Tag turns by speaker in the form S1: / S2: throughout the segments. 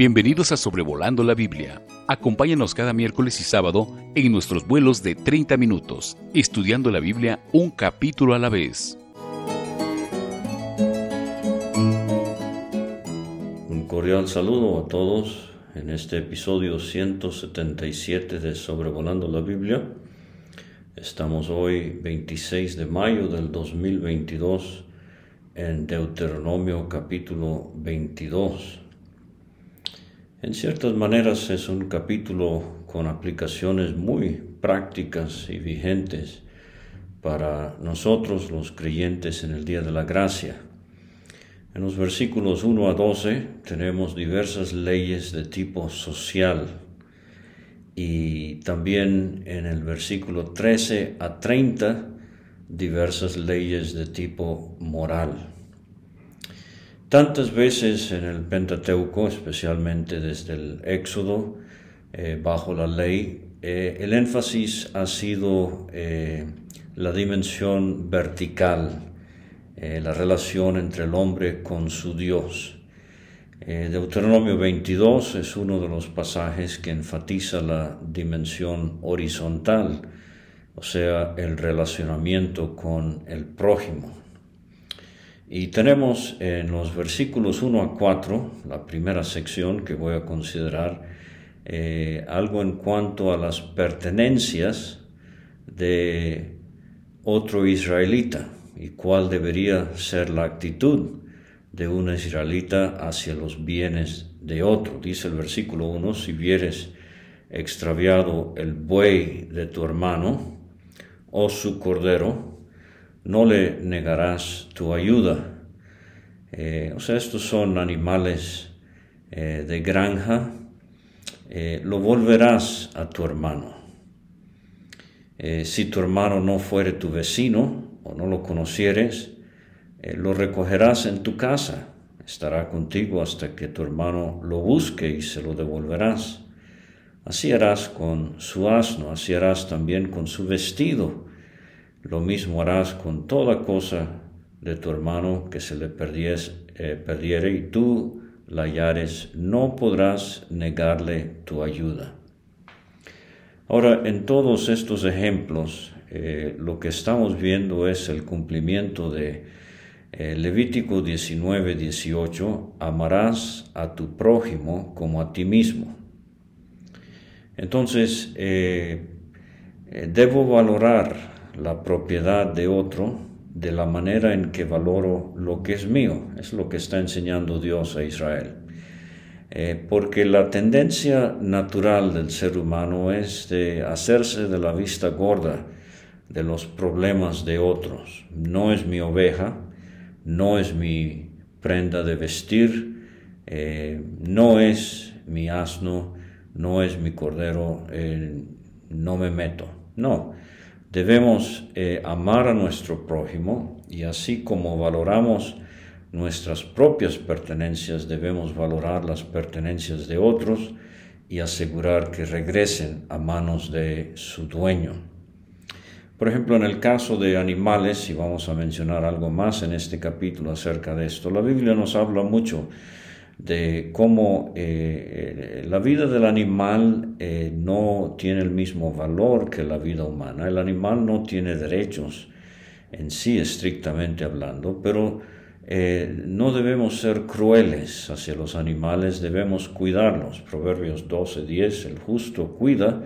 S1: Bienvenidos a Sobrevolando la Biblia. Acompáñanos cada miércoles y sábado en nuestros vuelos de 30 minutos, estudiando la Biblia un capítulo a la vez.
S2: Un cordial saludo a todos en este episodio 177 de Sobrevolando la Biblia. Estamos hoy 26 de mayo del 2022 en Deuteronomio capítulo 22. En ciertas maneras es un capítulo con aplicaciones muy prácticas y vigentes para nosotros los creyentes en el Día de la Gracia. En los versículos 1 a 12 tenemos diversas leyes de tipo social y también en el versículo 13 a 30 diversas leyes de tipo moral. Tantas veces en el Pentateuco, especialmente desde el Éxodo, eh, bajo la ley, eh, el énfasis ha sido eh, la dimensión vertical, la relación entre el hombre con su Dios. Deuteronomio 22 es uno de los pasajes que enfatiza la dimensión horizontal, o sea, el relacionamiento con el prójimo. Y tenemos en los versículos 1 a 4, la primera sección que voy a considerar, eh, algo en cuanto a las pertenencias de otro israelita y cuál debería ser la actitud de un israelita hacia los bienes de otro. Dice el versículo 1, si vieres extraviado el buey de tu hermano o su cordero, no le negarás tu ayuda. Eh, o sea, estos son animales eh, de granja, eh, lo volverás a tu hermano. si tu hermano no fuere tu vecino o no lo conocieres, lo recogerás en tu casa, estará contigo hasta que tu hermano lo busque y se lo devolverás. Así harás con su asno, así harás también con su vestido lo mismo harás con toda cosa de tu hermano que se le eh, perdiere y tú la hallares, no podrás negarle tu ayuda. Ahora, en todos estos ejemplos, eh, lo que estamos viendo es el cumplimiento de eh, Levítico 19, 18, amarás a tu prójimo como a ti mismo. Entonces, debo valorar la propiedad de otro de la manera en que valoro lo que es mío. Es lo que está enseñando Dios a Israel. Eh, porque la tendencia natural del ser humano es de hacerse de la vista gorda de los problemas de otros. No es mi oveja, no es mi prenda de vestir, eh, no es mi asno, no es mi cordero, eh, no me meto. No, Debemos eh, amar a nuestro prójimo y así como valoramos nuestras propias pertenencias, debemos valorar las pertenencias de otros y asegurar que regresen a manos de su dueño. Por ejemplo, en el caso de animales, y vamos a mencionar algo más en este capítulo acerca de esto, la Biblia nos habla mucho de cómo eh, la vida del animal eh, no tiene el mismo valor que la vida humana. El animal no tiene derechos en sí, estrictamente hablando, pero eh, no debemos ser crueles hacia los animales, debemos cuidarlos. Proverbios 12:10, el justo cuida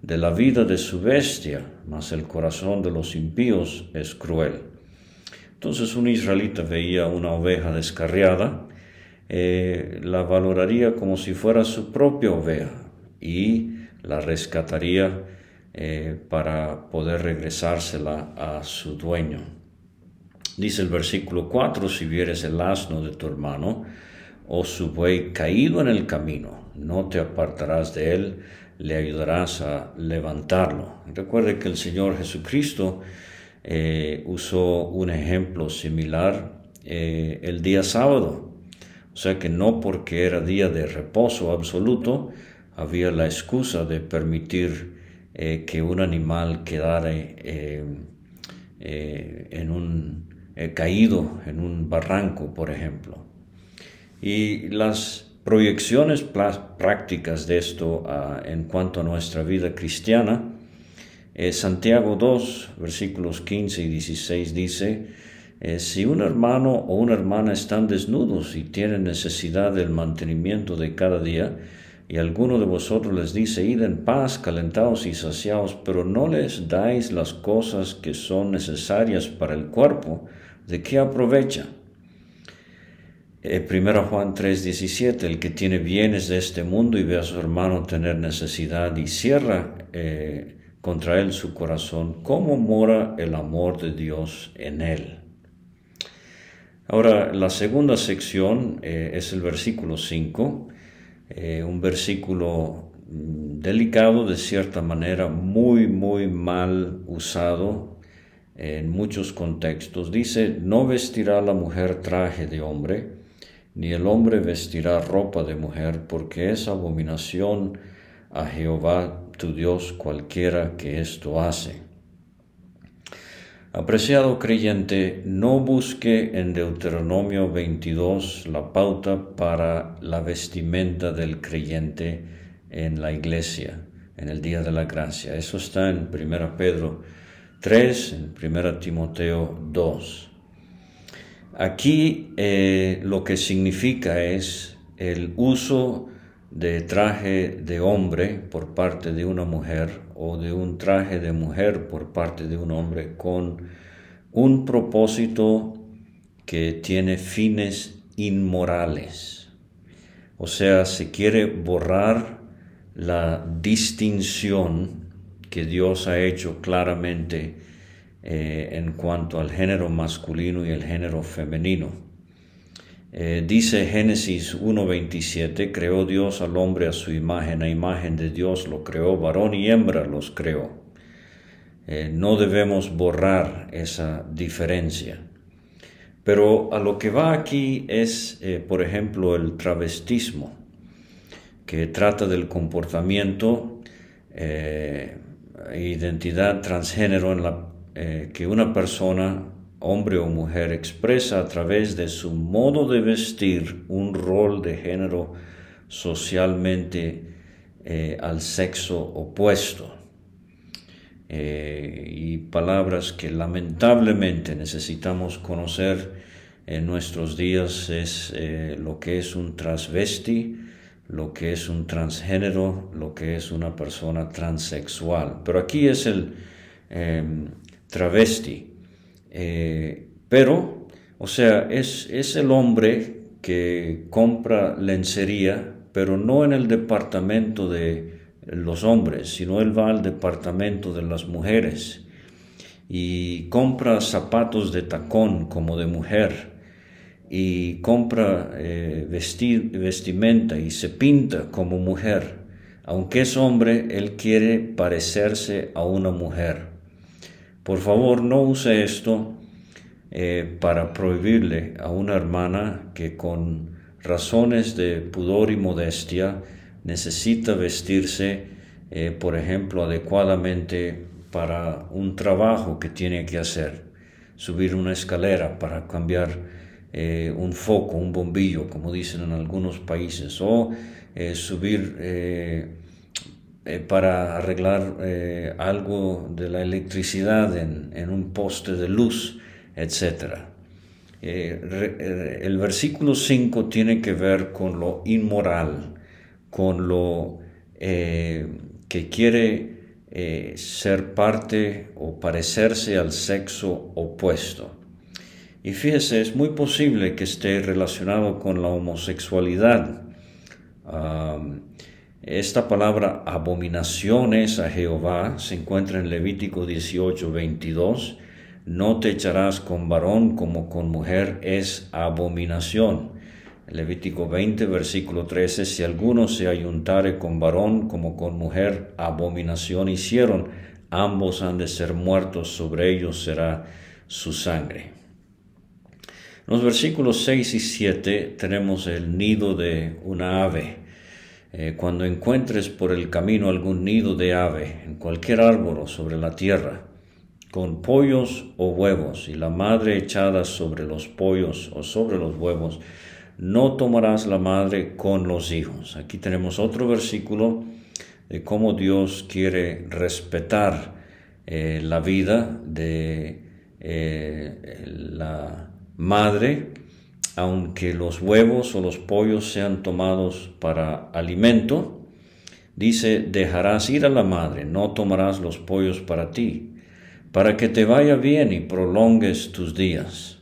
S2: de la vida de su bestia, mas el corazón de los impíos es cruel. Entonces un israelita veía una oveja descarriada, eh, la valoraría como si fuera su propia oveja y la rescataría eh, para poder regresársela a su dueño. Dice el versículo 4, si vieres el asno de tu hermano o su buey caído en el camino, no te apartarás de él, le ayudarás a levantarlo. Recuerde que el Señor Jesucristo eh, usó un ejemplo similar el día sábado. O sea que no porque era día de reposo absoluto, había la excusa de permitir eh, que un animal quedara eh, eh, en un, caído en un barranco, por ejemplo. Y las proyecciones prácticas de esto ah, en cuanto a nuestra vida cristiana, Santiago 2, versículos 15 y 16 dice, eh, si un hermano o una hermana están desnudos y tienen necesidad del mantenimiento de cada día, y alguno de vosotros les dice, id en paz, calentados y saciados, pero no les dais las cosas que son necesarias para el cuerpo, ¿de qué aprovecha? Eh, primero Juan 3:17, el que tiene bienes de este mundo y ve a su hermano tener necesidad y cierra eh, contra él su corazón, ¿cómo mora el amor de Dios en él? Ahora, la segunda sección eh, es el versículo 5, un versículo mm, delicado de cierta manera, muy, muy mal usado en muchos contextos. Dice, no vestirá la mujer traje de hombre, ni el hombre vestirá ropa de mujer, porque es abominación a Jehová tu Dios cualquiera que esto hace. Apreciado creyente, no busque en Deuteronomio 22 la pauta para la vestimenta del creyente en la iglesia, en el día de la gracia. Eso está en 1 Pedro 3, en 1 Timoteo 2. Aquí eh, lo que significa es el uso de traje de hombre por parte de una mujer o de un traje de mujer por parte de un hombre con un propósito que tiene fines inmorales. O sea, se quiere borrar la distinción que Dios ha hecho claramente eh, en cuanto al género masculino y el género femenino. Eh, dice Génesis 1.27, creó Dios al hombre a su imagen, a imagen de Dios lo creó, varón y hembra los creó. Eh, no debemos borrar esa diferencia. Pero a lo que va aquí es, por ejemplo, el travestismo, que trata del comportamiento e identidad transgénero en la eh, que una persona, hombre o mujer, expresa a través de su modo de vestir un rol de género socialmente eh, al sexo opuesto. Eh, y palabras que lamentablemente necesitamos conocer en nuestros días es lo que es un transvesti, lo que es un transgénero, lo que es una persona transexual. Pero aquí es el, travesti. Eh, pero, o sea, es, es el hombre que compra lencería, pero no en el departamento de los hombres, sino él va al departamento de las mujeres y compra zapatos de tacón como de mujer y compra eh, vestimenta y se pinta como mujer. Aunque es hombre, él quiere parecerse a una mujer. Por favor, no use esto eh, para prohibirle a una hermana que con razones de pudor y modestia necesita vestirse, eh, por ejemplo, adecuadamente para un trabajo que tiene que hacer, subir una escalera para cambiar eh, un foco, un bombillo, como dicen en algunos países, o subir eh, para arreglar eh, algo de la electricidad en, un poste de luz, etc. Eh, el versículo 5 tiene que ver con lo inmoral, con lo que quiere ser parte o parecerse al sexo opuesto. Y fíjese, es muy posible que esté relacionado con la homosexualidad. Esta palabra abominaciones a Jehová se encuentra en Levítico 18, 22. No te echarás con varón como con mujer es abominación. Levítico 20, versículo 13. Si alguno se ayuntare con varón como con mujer, abominación hicieron. Ambos han de ser muertos, sobre ellos será su sangre. En los versículos 6 y 7 tenemos el nido de una ave. Eh, cuando encuentres por el camino algún nido de ave en cualquier árbol o sobre la tierra, con pollos o huevos, y la madre echada sobre los pollos o sobre los huevos, no tomarás la madre con los hijos. Aquí tenemos otro versículo de cómo Dios quiere respetar eh, la vida de eh, la madre, aunque los huevos o los pollos sean tomados para alimento. Dice, dejarás ir a la madre, no tomarás los pollos para ti, para que te vaya bien y prolongues tus días.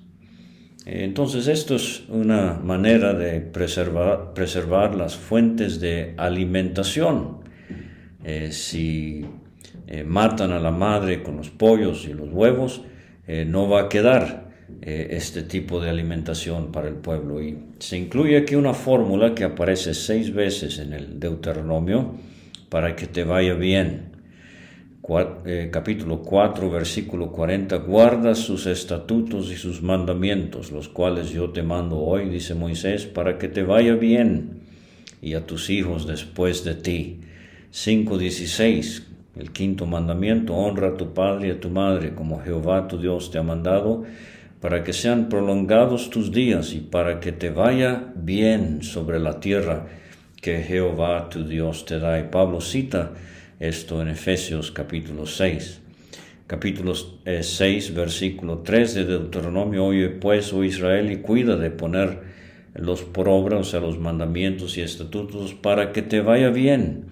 S2: Entonces esto es una manera de preservar, preservar las fuentes de alimentación. Eh, si eh, matan a la madre con los pollos y los huevos, eh, no va a quedar este tipo de alimentación para el pueblo. Y se incluye aquí una fórmula que aparece seis veces en el Deuteronomio para que te vaya bien. Eh, capítulo 4, versículo 40, guarda sus estatutos y sus mandamientos, los cuales yo te mando hoy, dice Moisés, para que te vaya bien y a tus hijos después de ti. 5.16, el quinto mandamiento, honra a tu padre y a tu madre, como Jehová tu Dios te ha mandado, para que sean prolongados tus días y para que te vaya bien sobre la tierra que Jehová tu Dios te da. Y Pablo cita esto en Efesios capítulo 6. Capítulo 6, eh, versículo 3 de Deuteronomio, oye pues, oh Israel, y cuida de poner los por obra, o sea, los mandamientos y estatutos, para que te vaya bien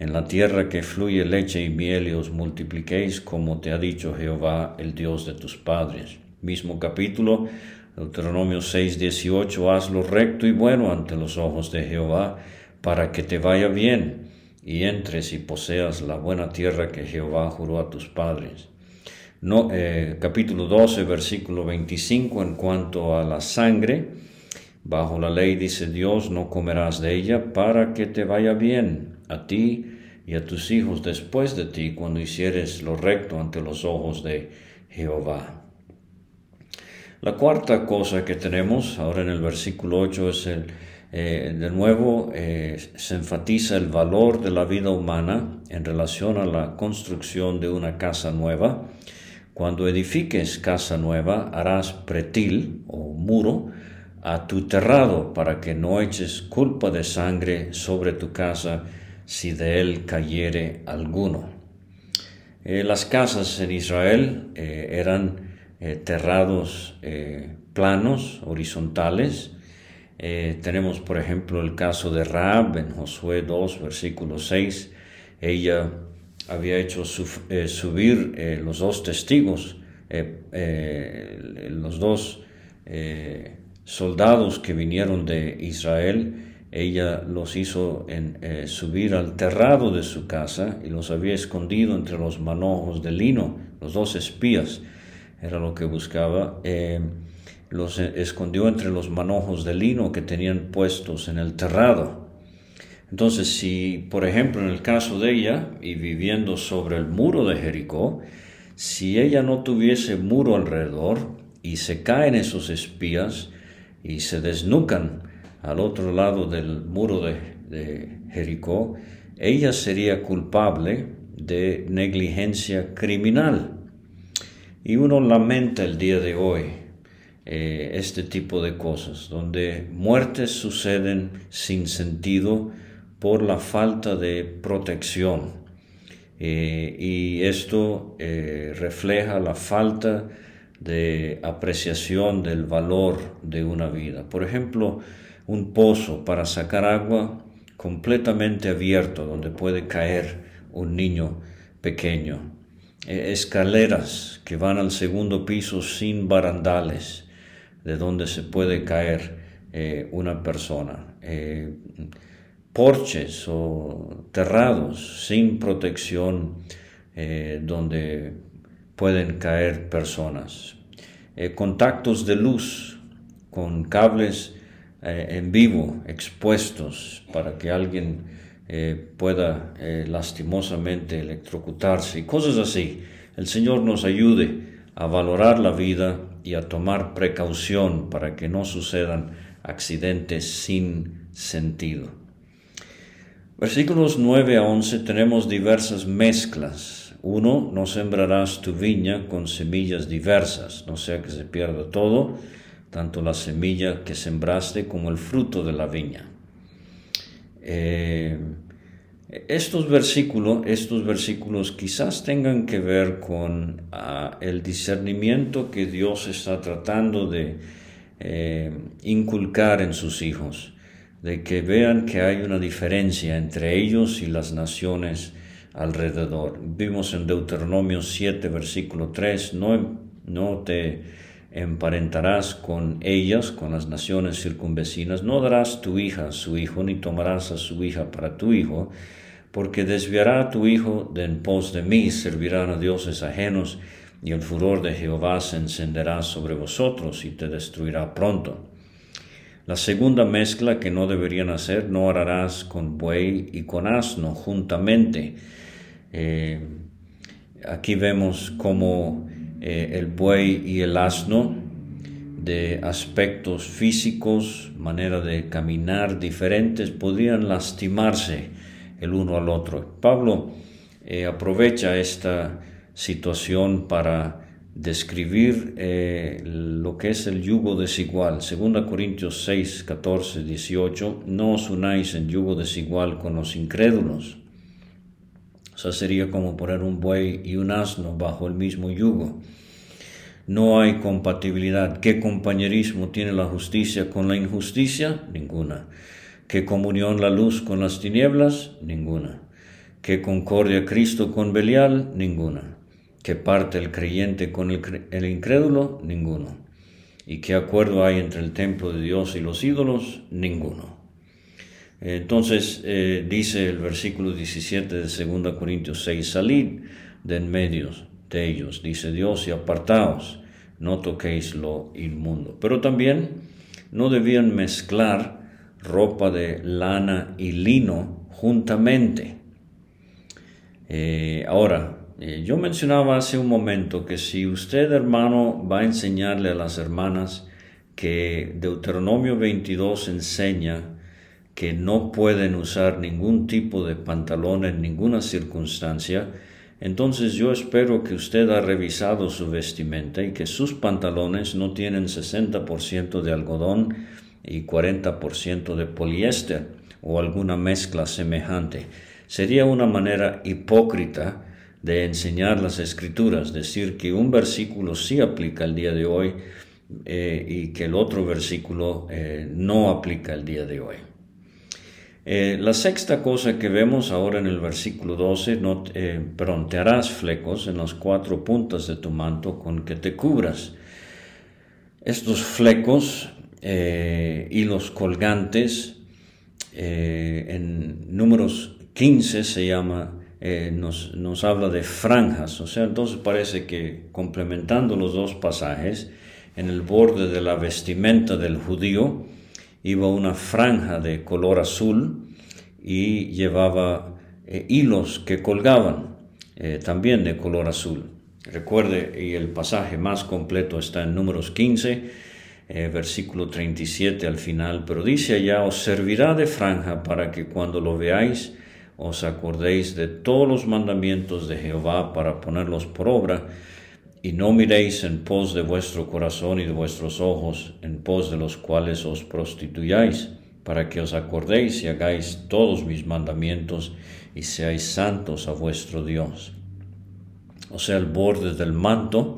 S2: en la tierra que fluye leche y miel y os multipliquéis, como te ha dicho Jehová, el Dios de tus padres. Mismo capítulo, Deuteronomio 6, 18, hazlo recto y bueno ante los ojos de Jehová, para que te vaya bien y entres y poseas la buena tierra que Jehová juró a tus padres. Eh, capítulo 12, versículo 25, en cuanto a la sangre, bajo la ley dice Dios, no comerás de ella para que te vaya bien a ti y a tus hijos después de ti cuando hicieres lo recto ante los ojos de Jehová. La cuarta cosa que tenemos ahora en el versículo 8 es el eh, de nuevo, eh, se enfatiza el valor de la vida humana en relación a la construcción de una casa nueva. Cuando edifiques casa nueva, harás pretil o muro a tu terrado para que no eches culpa de sangre sobre tu casa si de él cayere alguno. Eh, las casas en Israel eran terrados planos, horizontales, eh, tenemos, por ejemplo, el caso de Raab en Josué 2, versículo 6. Ella había hecho eh, subir eh, los dos testigos, los dos soldados que vinieron de Israel. Ella los hizo subir al terrado de su casa y los había escondido entre los manojos de lino, los dos espías, era lo que buscaba los escondió entre los manojos de lino que tenían puestos en el terrado. Entonces, si, por ejemplo, en el caso de ella, y viviendo sobre el muro de Jericó, si ella no tuviese muro alrededor y se caen esos espías y se desnucan al otro lado del muro de, de Jericó, ella sería culpable de negligencia criminal. Y uno lamenta el día de hoy eh, este tipo de cosas, donde muertes suceden sin sentido por la falta de protección. Eh, y esto eh, refleja la falta de apreciación del valor de una vida. Por ejemplo, un pozo para sacar agua completamente abierto donde puede caer un niño pequeño. Escaleras que van al segundo piso sin barandales de donde se puede caer eh, una persona. Eh, porches o terrados sin protección eh, donde pueden caer personas. contactos de luz con cables en vivo expuestos para que alguien pueda lastimosamente electrocutarse y cosas así. El Señor nos ayude a valorar la vida y a tomar precaución para que no sucedan accidentes sin sentido. Versículos 9 a 11 tenemos diversas mezclas. Uno, no sembrarás tu viña con semillas diversas, no sea que se pierda todo. tanto la semilla que sembraste como el fruto de la viña. Eh, estos versículos, estos versículos quizás tengan que ver con ah, el discernimiento que Dios está tratando de eh, inculcar en sus hijos, de que vean que hay una diferencia entre ellos y las naciones alrededor. Vimos en Deuteronomio 7, versículo 3, no, no te emparentarás con ellas, con las naciones circunvecinas, no darás tu hija a su hijo, ni tomarás a su hija para tu hijo, porque desviará a tu hijo de en pos de mí, servirán a dioses ajenos, y el furor de Jehová se encenderá sobre vosotros y te destruirá pronto. La segunda mezcla que no deberían hacer, no harás con buey y con asno juntamente. Eh, aquí vemos como eh, el buey y el asno, de aspectos físicos, manera de caminar diferentes, podrían lastimarse el uno al otro. Pablo eh, aprovecha esta situación para describir eh, lo que es el yugo desigual. 2 Corintios 6, 14, 18, no os unáis en yugo desigual con los incrédulos. Sería como poner un buey y un asno bajo el mismo yugo. No hay compatibilidad. ¿Qué compañerismo tiene la justicia con la injusticia? Ninguna. ¿Qué comunión la luz con las tinieblas? Ninguna. ¿Qué concordia Cristo con Belial? Ninguna. ¿Qué parte el creyente con el, incrédulo? Ninguno. ¿Y qué acuerdo hay entre el templo de Dios y los ídolos? Ninguno. Entonces eh, dice el versículo 17 de 2 Corintios 6, salid de en medio de ellos, dice Dios, y apartaos, no toquéis lo inmundo. Pero también no debían mezclar ropa de lana y lino juntamente. Eh, ahora, eh, yo mencionaba hace un momento que si usted, hermano, va a enseñarle a las hermanas que Deuteronomio 22 enseña que no pueden usar ningún tipo de pantalón en ninguna circunstancia, entonces yo espero que usted ha revisado su vestimenta y que sus pantalones no tienen 60% de algodón y 40% de poliéster o alguna mezcla semejante. Sería una manera hipócrita de enseñar las escrituras, decir que un versículo sí aplica el día de hoy eh, y que el otro versículo eh, no aplica el día de hoy. Eh, la sexta cosa que vemos ahora en el versículo 12, no, perdón, te harás flecos en las cuatro puntas de tu manto con que te cubras. Estos flecos eh, y los colgantes. Eh, en números 15 se llama, eh, nos, nos, habla de franjas, o sea, entonces parece que complementando los dos pasajes, en el borde de la vestimenta del judío iba una franja de color azul y llevaba hilos que colgaban también de color azul. Recuerde, y el pasaje más completo está en números 15, eh, versículo 37 al final, pero dice allá, os servirá de franja para que cuando lo veáis os acordéis de todos los mandamientos de Jehová para ponerlos por obra, y no miréis en pos de vuestro corazón y de vuestros ojos, en pos de los cuales os prostituyáis, para que os acordéis y hagáis todos mis mandamientos y seáis santos a vuestro Dios. O sea, el borde del manto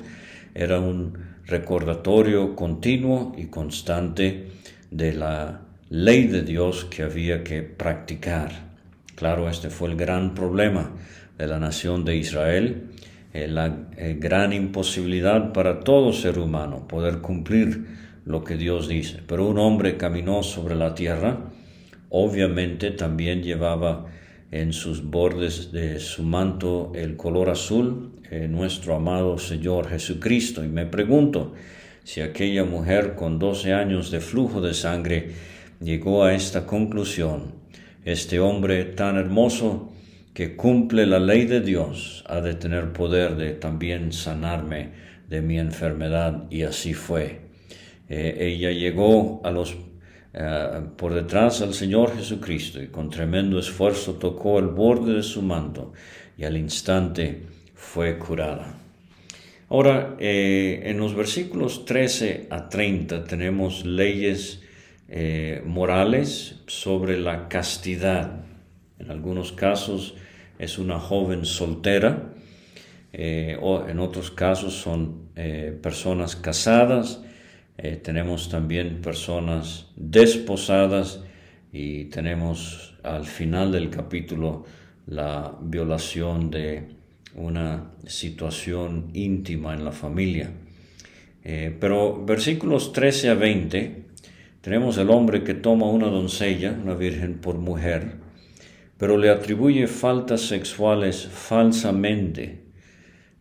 S2: era un recordatorio continuo y constante de la ley de Dios que había que practicar. Claro, este fue el gran problema de la nación de Israel, eh, la eh, gran imposibilidad para todo ser humano poder cumplir lo que Dios dice. Pero un hombre caminó sobre la tierra, obviamente también llevaba en sus bordes de su manto el color azul, eh, nuestro amado Señor Jesucristo. Y me pregunto si aquella mujer con 12 años de flujo de sangre llegó a esta conclusión. Este hombre tan hermoso que cumple la ley de Dios ha de tener poder de también sanarme de mi enfermedad y así fue. Eh, ella llegó a los eh, por detrás al Señor Jesucristo y con tremendo esfuerzo tocó el borde de su manto y al instante fue curada. Ahora, eh, en los versículos 13 a 30 tenemos leyes morales sobre la castidad. En algunos casos es una joven soltera, eh, o en otros casos son personas casadas, tenemos también personas desposadas y tenemos al final del capítulo la violación de una situación íntima en la familia. Eh, pero versículos 13 a 20, tenemos el hombre que toma una doncella, una virgen por mujer, pero le atribuye faltas sexuales falsamente,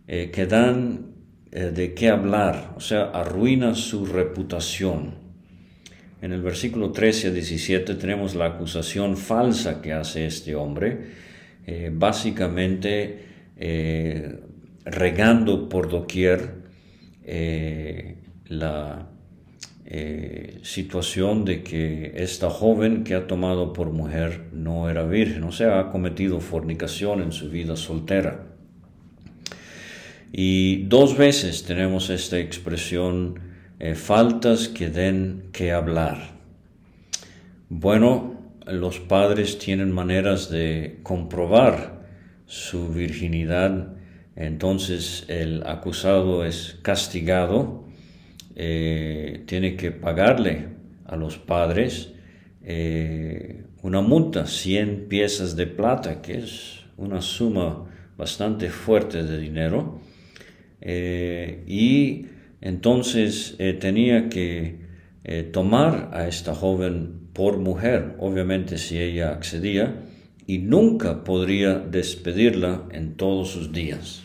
S2: eh, que dan eh, de qué hablar, o sea, arruina su reputación. En el versículo 13 a 17 tenemos la acusación falsa que hace este hombre. básicamente eh, regando por doquier la eh, situación de que esta joven que ha tomado por mujer no era virgen, o sea, ha cometido fornicación en su vida soltera. Y dos veces tenemos esta expresión, faltas que den que hablar. Bueno, los padres tienen maneras de comprobar su virginidad, entonces el acusado es castigado, eh, tiene que pagarle a los padres eh, una multa, 100 piezas de plata, que es una suma bastante fuerte de dinero, eh, y entonces tenía que tomar a esta joven por mujer, obviamente si ella accedía, y nunca podría despedirla en todos sus días.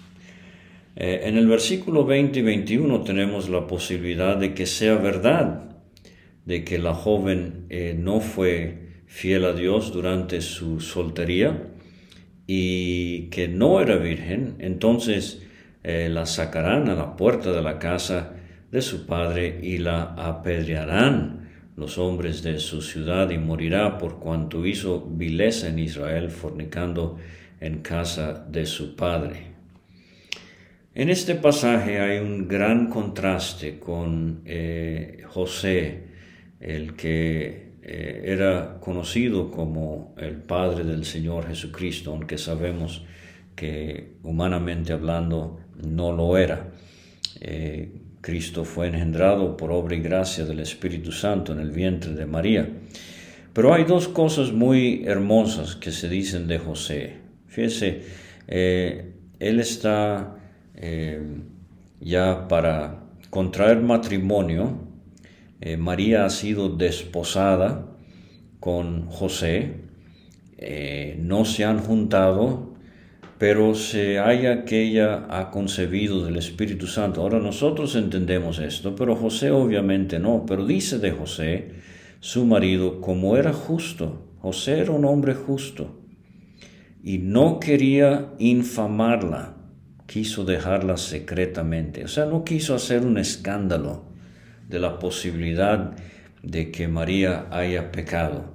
S2: Eh, en el versículo 20 y 21 tenemos la posibilidad de que sea verdad, de que la joven eh, no fue fiel a Dios durante su soltería y que no era virgen, entonces eh, la sacarán a la puerta de la casa de su padre y la apedrearán los hombres de su ciudad y morirá por cuanto hizo vileza en Israel fornicando en casa de su padre. En este pasaje hay un gran contraste con eh, José, el que eh, era conocido como el Padre del Señor Jesucristo, aunque sabemos que humanamente hablando no lo era. Eh, Cristo fue engendrado por obra y gracia del Espíritu Santo en el vientre de María. Pero hay dos cosas muy hermosas que se dicen de José. Fíjese, él está eh, ya para contraer matrimonio. Eh, María ha sido desposada con José. no se han juntado pero se haya que ella ha concebido del Espíritu Santo. Ahora nosotros entendemos esto, pero José obviamente no, pero dice de José, su marido, como era justo, José era un hombre justo y no quería infamarla, quiso dejarla secretamente, o sea, no quiso hacer un escándalo de la posibilidad de que María haya pecado.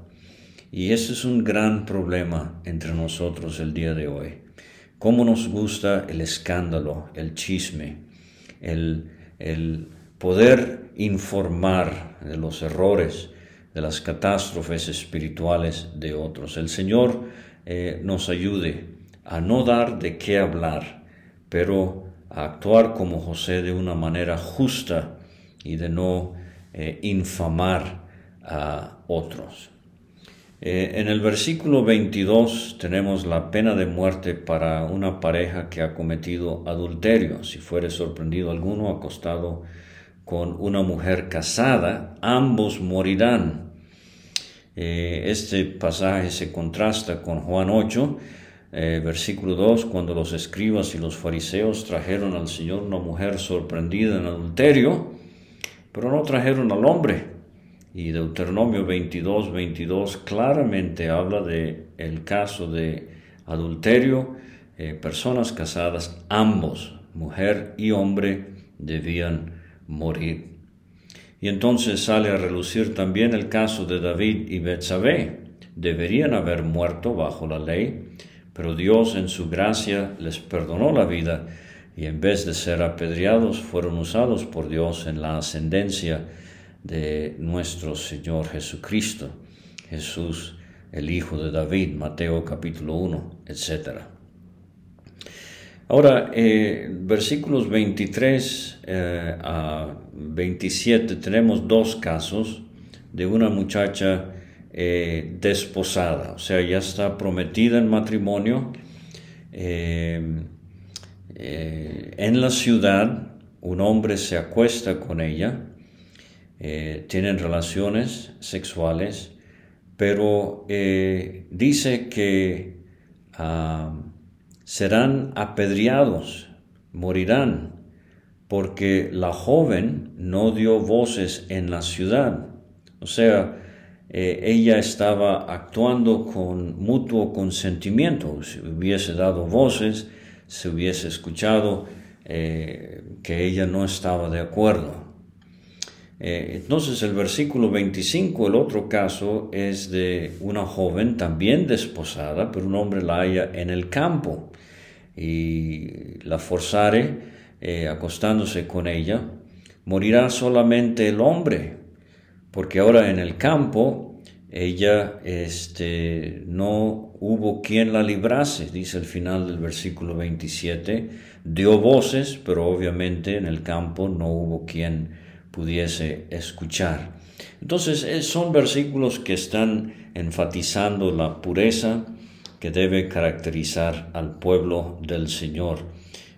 S2: Y ese es un gran problema entre nosotros el día de hoy cómo nos gusta el escándalo, el chisme, el, poder informar de los errores, de las catástrofes espirituales de otros. El Señor eh, nos ayude a no dar de qué hablar, pero a actuar como José de una manera justa y de no eh, infamar a otros. Eh, en el versículo 22 tenemos la pena de muerte para una pareja que ha cometido adulterio. Si fuere sorprendido alguno acostado con una mujer casada, ambos morirán. Eh, este pasaje se contrasta con Juan 8, eh, versículo 2, cuando los escribas y los fariseos trajeron al Señor una mujer sorprendida en adulterio, pero no trajeron al hombre y Deuteronomio 22, 22 claramente habla de el caso de adulterio, eh, personas casadas, ambos, mujer y hombre, debían morir. Y entonces sale a relucir también el caso de David y Betsabé. Deberían haber muerto bajo la ley, pero Dios en su gracia les perdonó la vida y en vez de ser apedreados fueron usados por Dios en la ascendencia de nuestro Señor Jesucristo, Jesús el Hijo de David, Mateo capítulo 1, etc. Ahora, eh, versículos 23 eh, a 27 tenemos dos casos de una muchacha eh, desposada, o sea, ya está prometida en matrimonio. en la ciudad, un hombre se acuesta con ella, tienen relaciones sexuales, pero dice que ah, serán apedreados, morirán, porque la joven no dio voces en la ciudad. O sea, eh, ella estaba actuando con mutuo consentimiento. Si hubiese dado voces, se hubiese escuchado eh, que ella no estaba de acuerdo. Eh, entonces el versículo 25, el otro caso es de una joven también desposada, pero un hombre la haya en el campo y la forzare eh, acostándose con ella, morirá solamente el hombre, porque ahora en el campo ella este, no hubo quien la librase, dice el final del versículo 27, dio voces, pero obviamente en el campo no hubo quien pudiese escuchar. Entonces eh, son versículos que están enfatizando la pureza, que debe caracterizar al pueblo del Señor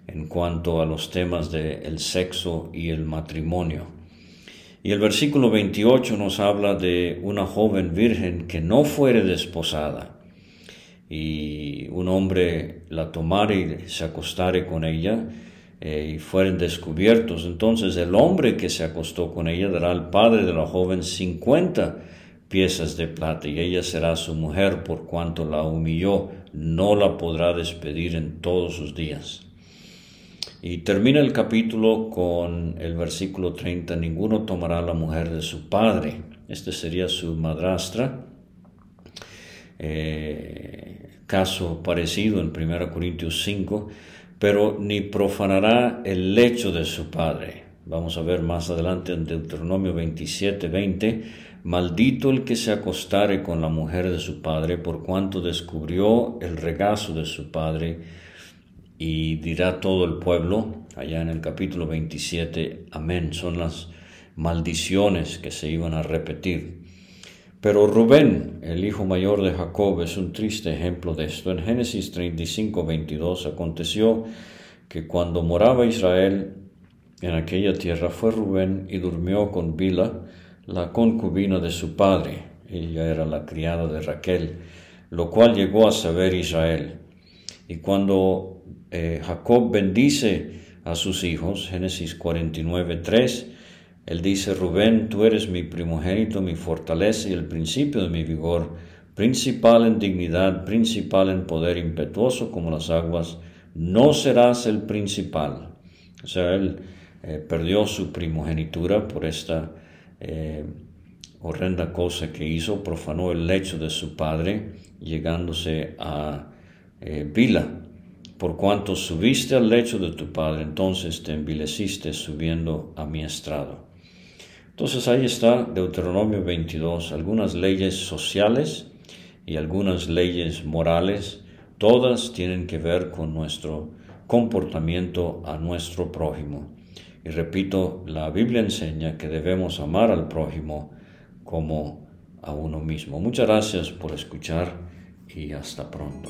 S2: en cuanto a los temas del sexo y el matrimonio. Y el versículo 28 nos habla de una joven virgen que no fuere desposada y un hombre la tomare y se acostare con ella eh, y fueren descubiertos. Entonces el hombre que se acostó con ella dará al padre de la joven 50 piezas de plata y ella será su mujer por cuanto la humilló, no la podrá despedir en todos sus días. Y termina el capítulo con el versículo 30, ninguno tomará la mujer de su padre. Este sería su madrastra. Eh, caso parecido en 1 Corintios 5, pero ni profanará el lecho de su padre. Vamos a ver más adelante en Deuteronomio 27, 20 Maldito el que se acostare con la mujer de su padre, por cuanto descubrió el regazo de su padre. Y dirá todo el pueblo, allá en el capítulo 27, amén. Son las maldiciones que se iban a repetir. Pero Rubén, el hijo mayor de Jacob, es un triste ejemplo de esto. En Génesis 35, 22 aconteció que cuando moraba Israel en aquella tierra fue Rubén y durmió con Bila, la concubina de su padre, ella era la criada de Raquel, lo cual llegó a saber Israel. Y cuando eh, Jacob bendice a sus hijos, Génesis 49, 3, él dice, Rubén, tú eres mi primogénito, mi fortaleza y el principio de mi vigor, principal en dignidad, principal en poder impetuoso como las aguas, no serás el principal. O sea, él eh, perdió su primogenitura por esta eh, horrenda cosa que hizo, profanó el lecho de su padre, llegándose a eh, Vila. Por cuanto subiste al lecho de tu padre, entonces te envileciste subiendo a mi estrado. Entonces ahí está Deuteronomio 22, algunas leyes sociales y algunas leyes morales, todas tienen que ver con nuestro comportamiento a nuestro prójimo. Y repito, la Biblia enseña que debemos amar al prójimo como a uno mismo. Muchas gracias por escuchar y hasta pronto.